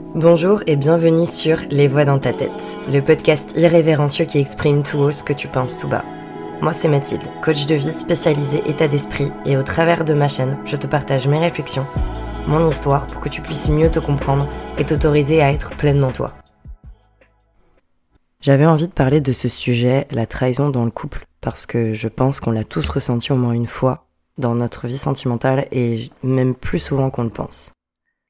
Bonjour et bienvenue sur Les Voix dans ta tête, le podcast irrévérencieux qui exprime tout haut ce que tu penses tout bas. Moi c'est Mathilde, coach de vie spécialisée état d'esprit et au travers de ma chaîne, je te partage mes réflexions, mon histoire pour que tu puisses mieux te comprendre et t'autoriser à être pleinement toi. J'avais envie de parler de ce sujet, la trahison dans le couple, parce que je pense qu'on l'a tous ressenti au moins une fois dans notre vie sentimentale et même plus souvent qu'on le pense.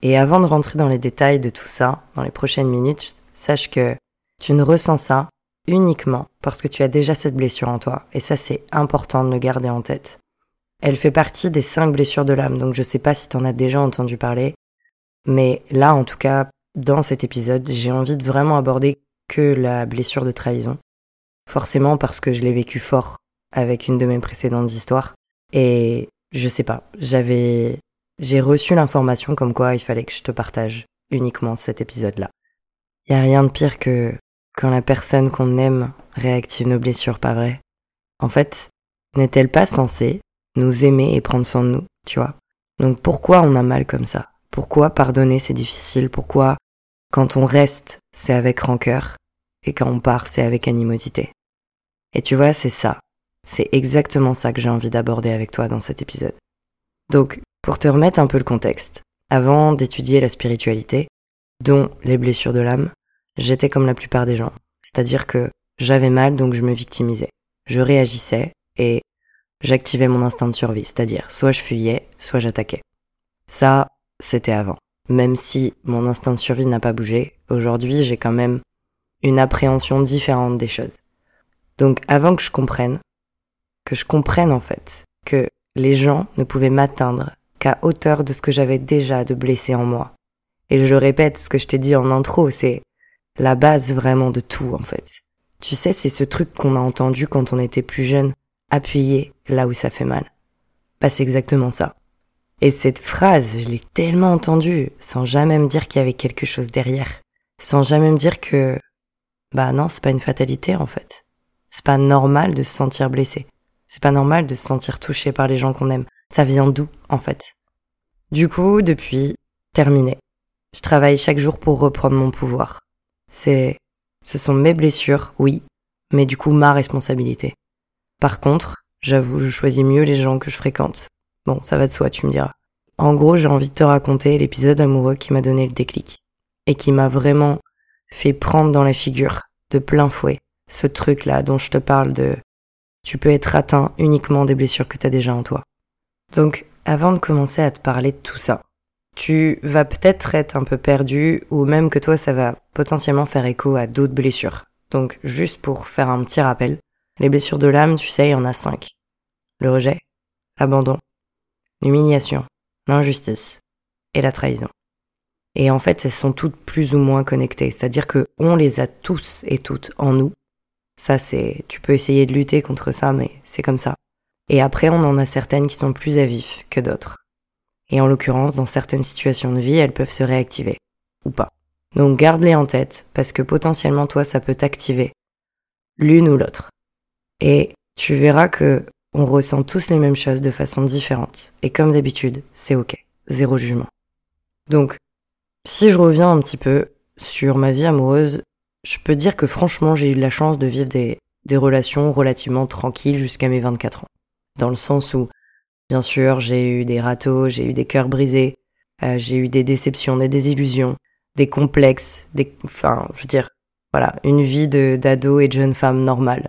Et avant de rentrer dans les détails de tout ça, dans les prochaines minutes, sache que tu ne ressens ça uniquement parce que tu as déjà cette blessure en toi. Et ça, c'est important de le garder en tête. Elle fait partie des cinq blessures de l'âme, donc je sais pas si tu en as déjà entendu parler. Mais là, en tout cas, dans cet épisode, j'ai envie de vraiment aborder que la blessure de trahison. Forcément parce que je l'ai vécu fort avec une de mes précédentes histoires. Et je sais pas, j'avais j'ai reçu l'information comme quoi il fallait que je te partage uniquement cet épisode-là. Y a rien de pire que quand la personne qu'on aime réactive nos blessures, pas vrai? En fait, n'est-elle pas censée nous aimer et prendre soin de nous, tu vois? Donc pourquoi on a mal comme ça? Pourquoi pardonner c'est difficile? Pourquoi quand on reste c'est avec rancœur et quand on part c'est avec animosité? Et tu vois, c'est ça. C'est exactement ça que j'ai envie d'aborder avec toi dans cet épisode. Donc, pour te remettre un peu le contexte, avant d'étudier la spiritualité, dont les blessures de l'âme, j'étais comme la plupart des gens. C'est-à-dire que j'avais mal donc je me victimisais. Je réagissais et j'activais mon instinct de survie, c'est-à-dire soit je fuyais, soit j'attaquais. Ça, c'était avant. Même si mon instinct de survie n'a pas bougé, aujourd'hui j'ai quand même une appréhension différente des choses. Donc avant que je comprenne, que je comprenne en fait que les gens ne pouvaient m'atteindre qu'à hauteur de ce que j'avais déjà de blessé en moi. Et je répète ce que je t'ai dit en intro, c'est la base vraiment de tout en fait. Tu sais, c'est ce truc qu'on a entendu quand on était plus jeune, appuyer là où ça fait mal. Bah c'est exactement ça. Et cette phrase, je l'ai tellement entendue, sans jamais me dire qu'il y avait quelque chose derrière. Sans jamais me dire que, bah non, c'est pas une fatalité en fait. C'est pas normal de se sentir blessé. C'est pas normal de se sentir touché par les gens qu'on aime. Ça vient d'où, en fait? Du coup, depuis, terminé. Je travaille chaque jour pour reprendre mon pouvoir. C'est, ce sont mes blessures, oui, mais du coup ma responsabilité. Par contre, j'avoue, je choisis mieux les gens que je fréquente. Bon, ça va de soi, tu me diras. En gros, j'ai envie de te raconter l'épisode amoureux qui m'a donné le déclic. Et qui m'a vraiment fait prendre dans la figure, de plein fouet, ce truc-là dont je te parle de tu peux être atteint uniquement des blessures que tu as déjà en toi. Donc, avant de commencer à te parler de tout ça, tu vas peut-être être un peu perdu ou même que toi ça va potentiellement faire écho à d'autres blessures. Donc, juste pour faire un petit rappel, les blessures de l'âme, tu sais, il y en a cinq. Le rejet, l'abandon, l'humiliation, l'injustice et la trahison. Et en fait, elles sont toutes plus ou moins connectées, c'est-à-dire que on les a tous et toutes en nous. Ça, c'est, tu peux essayer de lutter contre ça, mais c'est comme ça. Et après, on en a certaines qui sont plus à vif que d'autres. Et en l'occurrence, dans certaines situations de vie, elles peuvent se réactiver. Ou pas. Donc garde-les en tête, parce que potentiellement, toi, ça peut t'activer. L'une ou l'autre. Et tu verras que on ressent tous les mêmes choses de façon différente. Et comme d'habitude, c'est ok. Zéro jugement. Donc, si je reviens un petit peu sur ma vie amoureuse, je peux dire que franchement, j'ai eu la chance de vivre des, des relations relativement tranquilles jusqu'à mes 24 ans dans le sens où, bien sûr, j'ai eu des râteaux, j'ai eu des cœurs brisés, euh, j'ai eu des déceptions, des désillusions, des complexes, des, enfin, je veux dire, voilà, une vie d'ado et de jeune femme normale.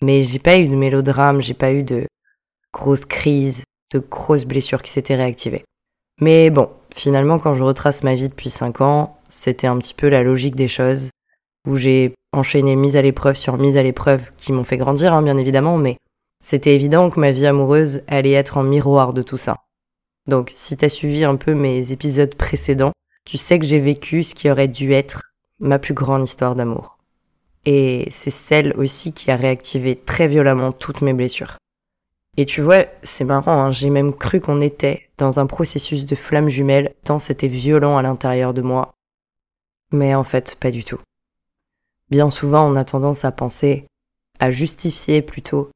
Mais j'ai pas eu de mélodrame, j'ai pas eu de grosses crises, de grosses blessures qui s'étaient réactivées. Mais bon, finalement, quand je retrace ma vie depuis 5 ans, c'était un petit peu la logique des choses, où j'ai enchaîné mise à l'épreuve sur mise à l'épreuve qui m'ont fait grandir, hein, bien évidemment, mais c'était évident que ma vie amoureuse allait être en miroir de tout ça. Donc, si t'as suivi un peu mes épisodes précédents, tu sais que j'ai vécu ce qui aurait dû être ma plus grande histoire d'amour. Et c'est celle aussi qui a réactivé très violemment toutes mes blessures. Et tu vois, c'est marrant, hein, j'ai même cru qu'on était dans un processus de flamme jumelle, tant c'était violent à l'intérieur de moi. Mais en fait, pas du tout. Bien souvent, on a tendance à penser, à justifier plutôt,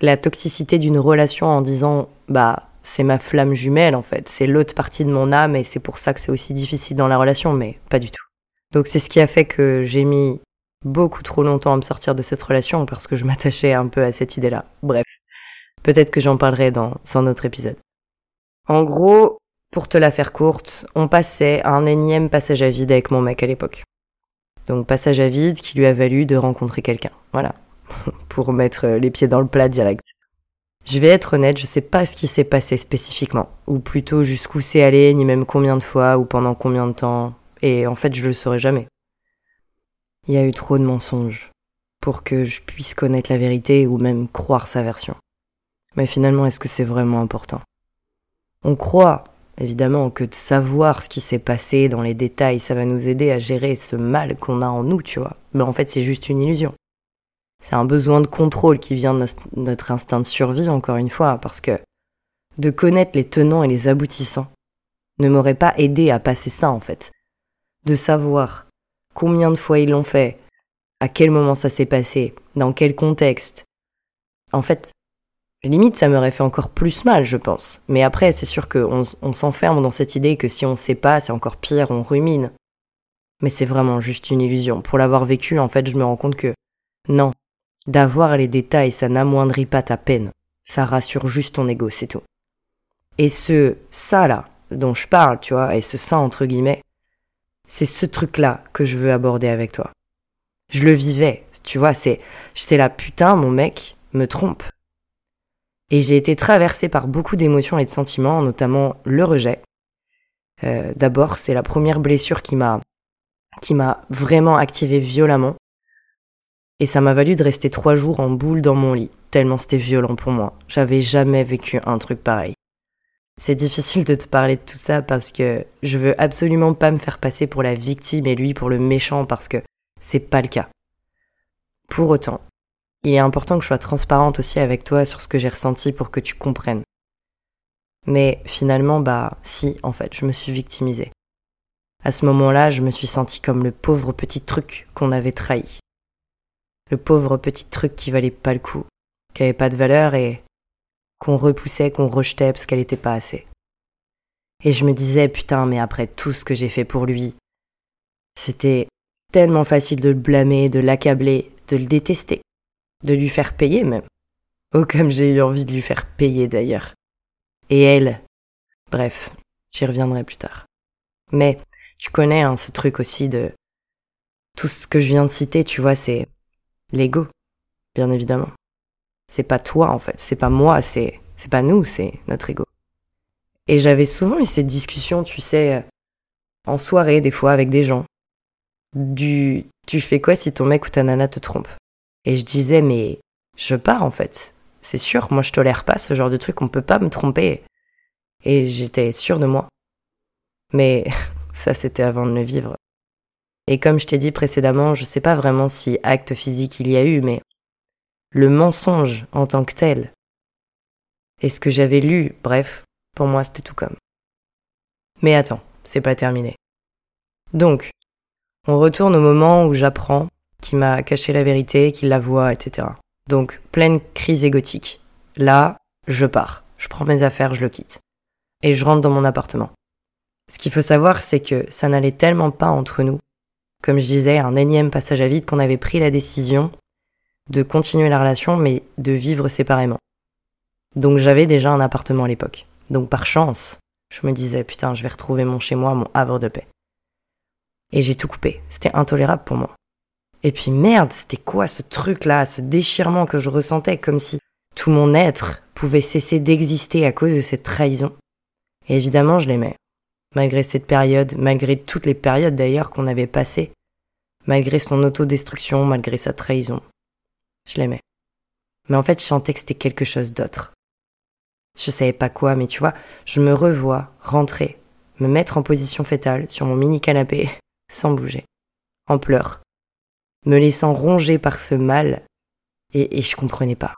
la toxicité d'une relation en disant bah c'est ma flamme jumelle en fait, c'est l'autre partie de mon âme et c'est pour ça que c'est aussi difficile dans la relation, mais pas du tout. Donc c'est ce qui a fait que j'ai mis beaucoup trop longtemps à me sortir de cette relation parce que je m'attachais un peu à cette idée-là. Bref, peut-être que j'en parlerai dans un autre épisode. En gros, pour te la faire courte, on passait un énième passage à vide avec mon mec à l'époque. Donc passage à vide qui lui a valu de rencontrer quelqu'un. Voilà. pour mettre les pieds dans le plat direct. Je vais être honnête, je sais pas ce qui s'est passé spécifiquement, ou plutôt jusqu'où c'est allé, ni même combien de fois, ou pendant combien de temps, et en fait je le saurai jamais. Il y a eu trop de mensonges pour que je puisse connaître la vérité ou même croire sa version. Mais finalement, est-ce que c'est vraiment important? On croit, évidemment, que de savoir ce qui s'est passé dans les détails, ça va nous aider à gérer ce mal qu'on a en nous, tu vois. Mais en fait, c'est juste une illusion. C'est un besoin de contrôle qui vient de notre instinct de survie, encore une fois, parce que de connaître les tenants et les aboutissants ne m'aurait pas aidé à passer ça, en fait. De savoir combien de fois ils l'ont fait, à quel moment ça s'est passé, dans quel contexte. En fait, limite, ça m'aurait fait encore plus mal, je pense. Mais après, c'est sûr qu'on on, s'enferme dans cette idée que si on sait pas, c'est encore pire, on rumine. Mais c'est vraiment juste une illusion. Pour l'avoir vécu, en fait, je me rends compte que non, D'avoir les détails, ça n'amoindrit pas ta peine. Ça rassure juste ton ego, c'est tout. Et ce ça là dont je parle, tu vois, et ce ça entre guillemets, c'est ce truc là que je veux aborder avec toi. Je le vivais, tu vois, c'est j'étais là putain mon mec me trompe. Et j'ai été traversée par beaucoup d'émotions et de sentiments, notamment le rejet. Euh, d'abord, c'est la première blessure qui m'a qui m'a vraiment activé violemment. Et ça m'a valu de rester trois jours en boule dans mon lit, tellement c'était violent pour moi. J'avais jamais vécu un truc pareil. C'est difficile de te parler de tout ça parce que je veux absolument pas me faire passer pour la victime et lui pour le méchant parce que c'est pas le cas. Pour autant, il est important que je sois transparente aussi avec toi sur ce que j'ai ressenti pour que tu comprennes. Mais finalement, bah si, en fait, je me suis victimisée. À ce moment-là, je me suis sentie comme le pauvre petit truc qu'on avait trahi le pauvre petit truc qui valait pas le coup, qui avait pas de valeur et qu'on repoussait, qu'on rejetait parce qu'elle était pas assez. Et je me disais, putain, mais après tout ce que j'ai fait pour lui, c'était tellement facile de le blâmer, de l'accabler, de le détester, de lui faire payer même. Oh, comme j'ai eu envie de lui faire payer d'ailleurs. Et elle, bref, j'y reviendrai plus tard. Mais tu connais hein, ce truc aussi de tout ce que je viens de citer, tu vois, c'est L'ego, bien évidemment. C'est pas toi en fait, c'est pas moi, c'est c'est pas nous, c'est notre ego. Et j'avais souvent eu cette discussion, tu sais, en soirée des fois avec des gens. Du tu fais quoi si ton mec ou ta nana te trompe? Et je disais mais je pars en fait. C'est sûr, moi je tolère pas ce genre de truc, on peut pas me tromper. Et j'étais sûre de moi. Mais ça c'était avant de le vivre. Et comme je t'ai dit précédemment, je sais pas vraiment si acte physique il y a eu, mais le mensonge en tant que tel, et ce que j'avais lu, bref, pour moi c'était tout comme. Mais attends, c'est pas terminé. Donc, on retourne au moment où j'apprends qu'il m'a caché la vérité, qu'il la voit, etc. Donc, pleine crise égotique. Là, je pars. Je prends mes affaires, je le quitte. Et je rentre dans mon appartement. Ce qu'il faut savoir, c'est que ça n'allait tellement pas entre nous comme je disais, un énième passage à vide qu'on avait pris la décision de continuer la relation, mais de vivre séparément. Donc j'avais déjà un appartement à l'époque. Donc par chance, je me disais, putain, je vais retrouver mon chez-moi, mon havre de paix. Et j'ai tout coupé. C'était intolérable pour moi. Et puis merde, c'était quoi ce truc-là, ce déchirement que je ressentais, comme si tout mon être pouvait cesser d'exister à cause de cette trahison. Et évidemment, je l'aimais. Malgré cette période, malgré toutes les périodes d'ailleurs qu'on avait passées, malgré son autodestruction, malgré sa trahison. Je l'aimais. Mais en fait, je sentais que c'était quelque chose d'autre. Je savais pas quoi, mais tu vois, je me revois rentrer, me mettre en position fétale sur mon mini canapé, sans bouger, en pleurs, me laissant ronger par ce mal, et, et je comprenais pas.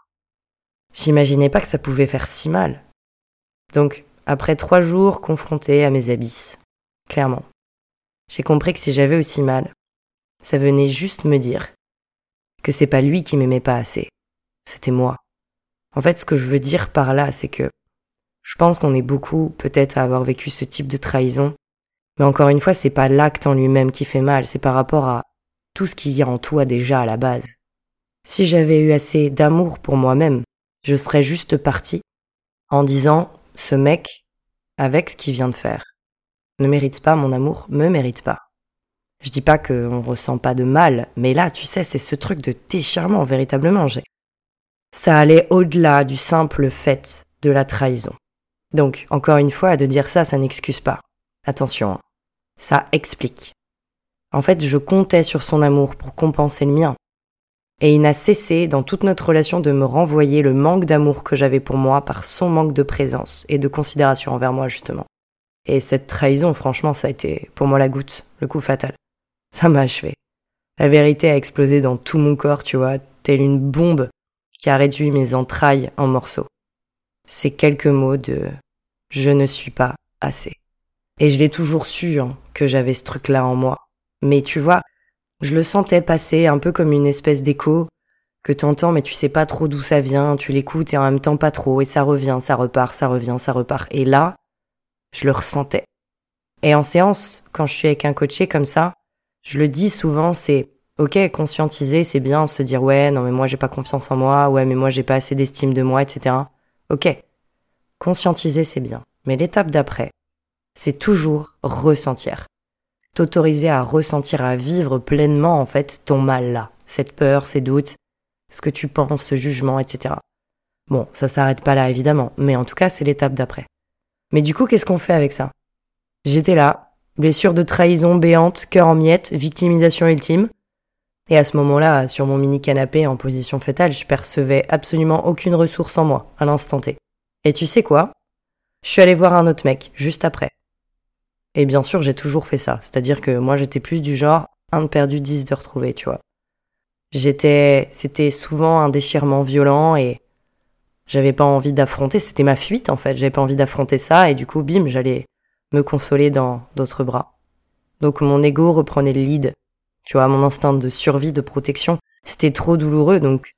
J'imaginais pas que ça pouvait faire si mal. Donc, après trois jours confrontés à mes abysses, clairement, j'ai compris que si j'avais aussi mal, ça venait juste me dire que c'est pas lui qui m'aimait pas assez, c'était moi. En fait, ce que je veux dire par là, c'est que Je pense qu'on est beaucoup peut-être à avoir vécu ce type de trahison. Mais encore une fois, c'est pas l'acte en lui-même qui fait mal, c'est par rapport à tout ce qu'il y a en toi déjà à la base. Si j'avais eu assez d'amour pour moi-même, je serais juste partie en disant ce mec, avec ce qu'il vient de faire, ne mérite pas mon amour, me mérite pas. Je dis pas qu'on ressent pas de mal, mais là, tu sais, c'est ce truc de déchirement, véritablement. J'ai. Ça allait au-delà du simple fait de la trahison. Donc, encore une fois, de dire ça, ça n'excuse pas. Attention, hein. ça explique. En fait, je comptais sur son amour pour compenser le mien. Et il n'a cessé, dans toute notre relation, de me renvoyer le manque d'amour que j'avais pour moi par son manque de présence et de considération envers moi, justement. Et cette trahison, franchement, ça a été pour moi la goutte, le coup fatal. Ça m'a achevé. La vérité a explosé dans tout mon corps, tu vois, telle une bombe qui a réduit mes entrailles en morceaux. Ces quelques mots de je ne suis pas assez. Et je l'ai toujours su hein, que j'avais ce truc-là en moi. Mais tu vois, je le sentais passer un peu comme une espèce d'écho que t'entends mais tu sais pas trop d'où ça vient, tu l'écoutes et en même temps pas trop et ça revient, ça repart, ça revient, ça repart. Et là, je le ressentais. Et en séance, quand je suis avec un coaché comme ça, je le dis souvent, c'est ok, conscientiser, c'est bien, se dire ouais, non mais moi j'ai pas confiance en moi, ouais mais moi j'ai pas assez d'estime de moi, etc. Ok, conscientiser c'est bien. Mais l'étape d'après, c'est toujours ressentir t'autoriser à ressentir, à vivre pleinement en fait ton mal là, cette peur, ces doutes, ce que tu penses, ce jugement, etc. Bon, ça s'arrête pas là évidemment, mais en tout cas c'est l'étape d'après. Mais du coup, qu'est-ce qu'on fait avec ça? J'étais là, blessure de trahison béante, cœur en miettes, victimisation ultime. Et à ce moment-là, sur mon mini canapé en position fétale, je percevais absolument aucune ressource en moi, à l'instant T. Et tu sais quoi? Je suis allé voir un autre mec, juste après. Et bien sûr, j'ai toujours fait ça. C'est-à-dire que moi, j'étais plus du genre un de perdu, dix de retrouvé, tu vois. J'étais, c'était souvent un déchirement violent et j'avais pas envie d'affronter. C'était ma fuite, en fait. J'avais pas envie d'affronter ça et du coup, bim, j'allais me consoler dans d'autres bras. Donc mon ego reprenait le lead. Tu vois, mon instinct de survie, de protection, c'était trop douloureux, donc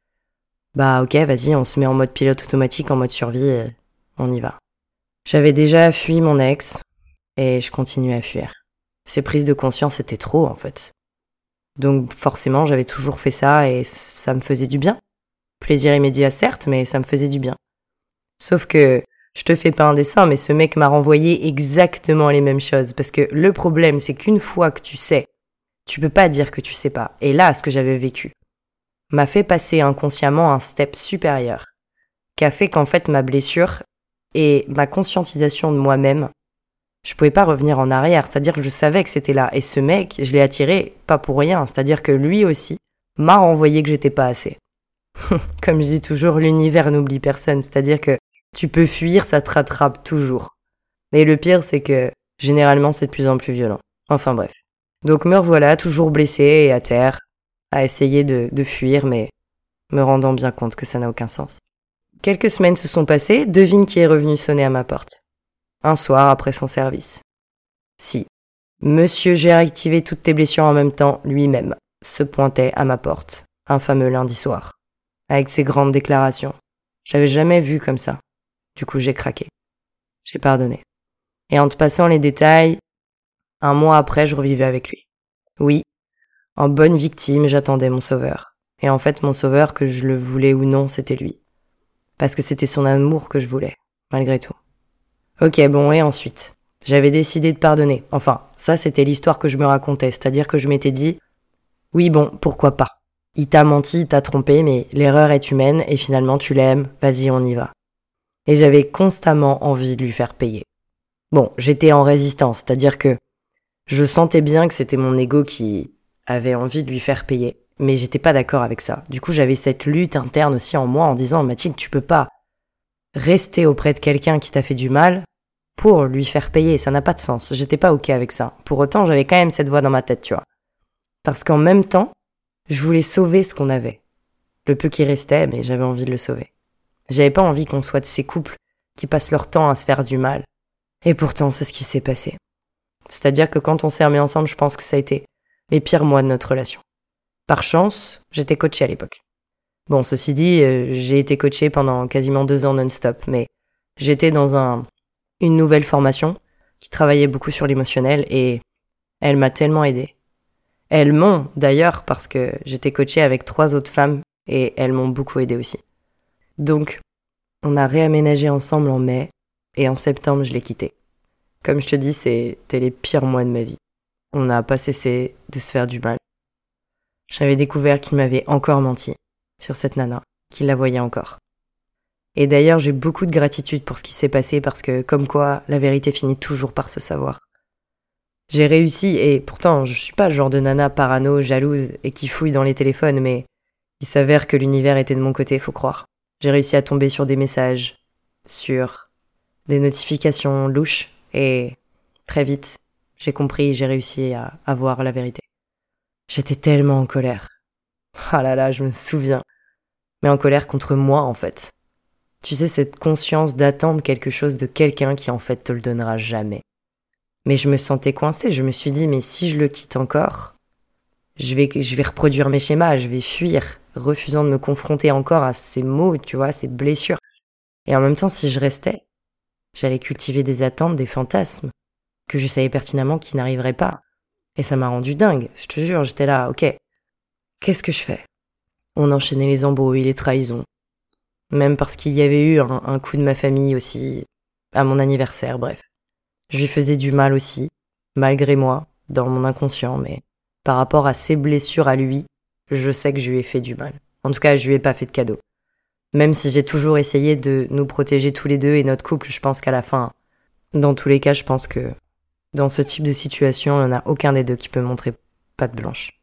bah ok, vas-y, on se met en mode pilote automatique, en mode survie, on y va. J'avais déjà fui mon ex, et je continuais à fuir. Ces prises de conscience étaient trop, en fait. Donc forcément, j'avais toujours fait ça et ça me faisait du bien. Plaisir immédiat, certes, mais ça me faisait du bien. Sauf que je te fais pas un dessin, mais ce mec m'a renvoyé exactement les mêmes choses. Parce que le problème, c'est qu'une fois que tu sais, tu peux pas dire que tu sais pas. Et là, ce que j'avais vécu m'a fait passer inconsciemment un step supérieur, qui a fait qu'en fait ma blessure et ma conscientisation de moi-même je pouvais pas revenir en arrière. C'est-à-dire que je savais que c'était là. Et ce mec, je l'ai attiré pas pour rien. C'est-à-dire que lui aussi m'a renvoyé que j'étais pas assez. Comme je dis toujours, l'univers n'oublie personne. C'est-à-dire que tu peux fuir, ça te rattrape toujours. Et le pire, c'est que généralement, c'est de plus en plus violent. Enfin bref. Donc me revoilà, toujours blessé et à terre, à essayer de, de fuir, mais me rendant bien compte que ça n'a aucun sens. Quelques semaines se sont passées, devine qui est revenu sonner à ma porte un soir après son service. Si, Monsieur j'ai activé toutes tes blessures en même temps lui-même se pointait à ma porte, un fameux lundi soir, avec ses grandes déclarations. J'avais jamais vu comme ça. Du coup, j'ai craqué. J'ai pardonné. Et en te passant les détails, un mois après, je revivais avec lui. Oui, en bonne victime, j'attendais mon sauveur. Et en fait, mon sauveur, que je le voulais ou non, c'était lui. Parce que c'était son amour que je voulais, malgré tout. Ok, bon, et ensuite? J'avais décidé de pardonner. Enfin, ça c'était l'histoire que je me racontais, c'est-à-dire que je m'étais dit, oui bon, pourquoi pas? Il t'a menti, il t'a trompé, mais l'erreur est humaine et finalement tu l'aimes, vas-y on y va. Et j'avais constamment envie de lui faire payer. Bon, j'étais en résistance, c'est-à-dire que je sentais bien que c'était mon ego qui avait envie de lui faire payer, mais j'étais pas d'accord avec ça. Du coup, j'avais cette lutte interne aussi en moi en disant Mathilde, tu peux pas rester auprès de quelqu'un qui t'a fait du mal pour lui faire payer. Ça n'a pas de sens. J'étais pas OK avec ça. Pour autant, j'avais quand même cette voix dans ma tête, tu vois. Parce qu'en même temps, je voulais sauver ce qu'on avait. Le peu qui restait, mais j'avais envie de le sauver. J'avais pas envie qu'on soit de ces couples qui passent leur temps à se faire du mal. Et pourtant, c'est ce qui s'est passé. C'est-à-dire que quand on s'est remis ensemble, je pense que ça a été les pires mois de notre relation. Par chance, j'étais coachée à l'époque. Bon, ceci dit, euh, j'ai été coachée pendant quasiment deux ans non-stop, mais J'étais dans un, une nouvelle formation qui travaillait beaucoup sur l'émotionnel et elle m'a tellement aidée. Elles m'ont d'ailleurs parce que j'étais coachée avec trois autres femmes et elles m'ont beaucoup aidée aussi. Donc, on a réaménagé ensemble en mai et en septembre, je l'ai quitté. Comme je te dis, c'était les pires mois de ma vie. On n'a pas cessé de se faire du mal. J'avais découvert qu'il m'avait encore menti sur cette nana, qu'il la voyait encore. Et d'ailleurs, j'ai beaucoup de gratitude pour ce qui s'est passé parce que, comme quoi, la vérité finit toujours par se savoir. J'ai réussi, et pourtant, je suis pas le genre de nana parano, jalouse et qui fouille dans les téléphones, mais il s'avère que l'univers était de mon côté, faut croire. J'ai réussi à tomber sur des messages, sur des notifications louches, et très vite, j'ai compris, j'ai réussi à, avoir voir la vérité. J'étais tellement en colère. Ah là là, je me souviens. Mais en colère contre moi, en fait. Tu sais, cette conscience d'attendre quelque chose de quelqu'un qui en fait te le donnera jamais. Mais je me sentais coincée, je me suis dit, mais si je le quitte encore, je vais, je vais reproduire mes schémas, je vais fuir, refusant de me confronter encore à ces mots, tu vois, ces blessures. Et en même temps, si je restais, j'allais cultiver des attentes, des fantasmes, que je savais pertinemment qu'ils n'arriveraient pas. Et ça m'a rendu dingue, je te jure, j'étais là, ok, qu'est-ce que je fais? On enchaînait les embrouilles, les trahisons, même parce qu'il y avait eu un, coup de ma famille aussi, à mon anniversaire, bref. Je lui faisais du mal aussi, malgré moi, dans mon inconscient, mais par rapport à ses blessures à lui, je sais que je lui ai fait du mal. En tout cas, je lui ai pas fait de cadeau. Même si j'ai toujours essayé de nous protéger tous les deux et notre couple, je pense qu'à la fin, dans tous les cas, je pense que dans ce type de situation, il n'y en a aucun des deux qui peut montrer patte blanche.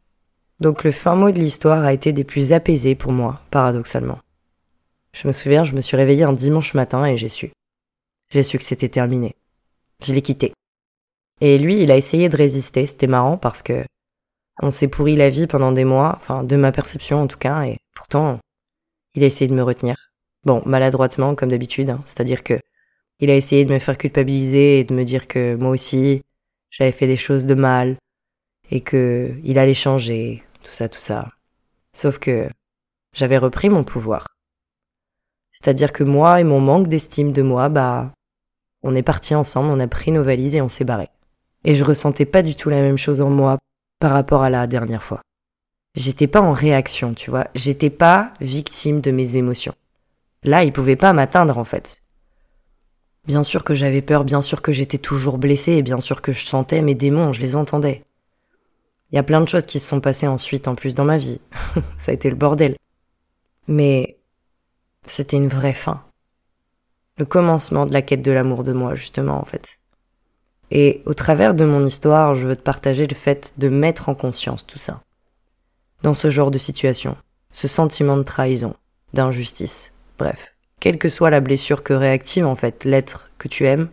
Donc le fin mot de l'histoire a été des plus apaisés pour moi, paradoxalement. Je me souviens, je me suis réveillée un dimanche matin et j'ai su. J'ai su que c'était terminé. Je l'ai quitté. Et lui, il a essayé de résister. C'était marrant parce que on s'est pourri la vie pendant des mois, enfin de ma perception en tout cas, et pourtant, il a essayé de me retenir. Bon, maladroitement comme d'habitude, hein. c'est-à-dire que il a essayé de me faire culpabiliser et de me dire que moi aussi, j'avais fait des choses de mal et que il allait changer, tout ça, tout ça. Sauf que j'avais repris mon pouvoir. C'est-à-dire que moi et mon manque d'estime de moi, bah, on est partis ensemble, on a pris nos valises et on s'est barré. Et je ressentais pas du tout la même chose en moi par rapport à la dernière fois. J'étais pas en réaction, tu vois. J'étais pas victime de mes émotions. Là, il pouvait pas m'atteindre, en fait. Bien sûr que j'avais peur, bien sûr que j'étais toujours blessée, et bien sûr que je sentais mes démons, je les entendais. Il y a plein de choses qui se sont passées ensuite en plus dans ma vie. Ça a été le bordel. Mais c'était une vraie fin. Le commencement de la quête de l'amour de moi, justement, en fait. Et au travers de mon histoire, je veux te partager le fait de mettre en conscience tout ça. Dans ce genre de situation, ce sentiment de trahison, d'injustice, bref, quelle que soit la blessure que réactive en fait l'être que tu aimes,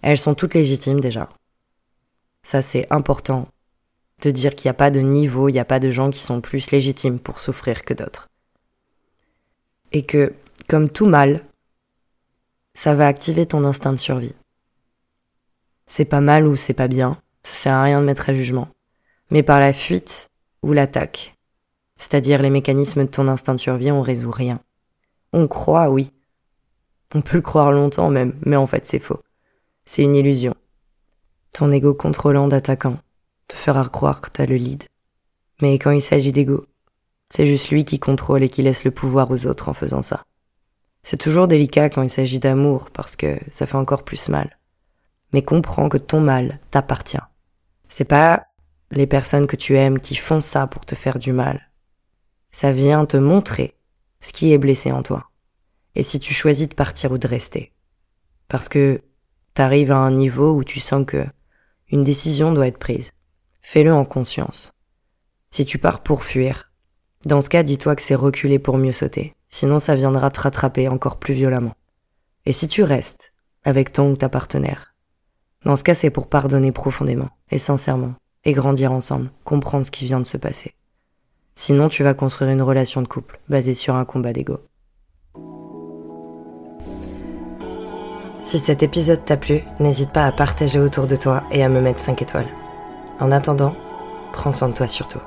elles sont toutes légitimes déjà. Ça c'est important de dire qu'il n'y a pas de niveau, il n'y a pas de gens qui sont plus légitimes pour souffrir que d'autres et que, comme tout mal, ça va activer ton instinct de survie. C'est pas mal ou c'est pas bien, ça sert à rien de mettre à jugement. Mais par la fuite ou l'attaque, c'est-à-dire les mécanismes de ton instinct de survie, on résout rien. On croit, oui. On peut le croire longtemps même, mais en fait c'est faux. C'est une illusion. Ton ego contrôlant d'attaquant te fera croire que t'as le lead. Mais quand il s'agit d'ego, c'est juste lui qui contrôle et qui laisse le pouvoir aux autres en faisant ça. C'est toujours délicat quand il s'agit d'amour parce que ça fait encore plus mal. Mais comprends que ton mal t'appartient. C'est pas les personnes que tu aimes qui font ça pour te faire du mal. Ça vient te montrer ce qui est blessé en toi. Et si tu choisis de partir ou de rester. Parce que t'arrives à un niveau où tu sens que une décision doit être prise. Fais-le en conscience. Si tu pars pour fuir, dans ce cas, dis-toi que c'est reculer pour mieux sauter, sinon ça viendra te rattraper encore plus violemment. Et si tu restes avec ton ou ta partenaire, dans ce cas, c'est pour pardonner profondément et sincèrement, et grandir ensemble, comprendre ce qui vient de se passer. Sinon, tu vas construire une relation de couple basée sur un combat d'ego. Si cet épisode t'a plu, n'hésite pas à partager autour de toi et à me mettre 5 étoiles. En attendant, prends soin de toi surtout.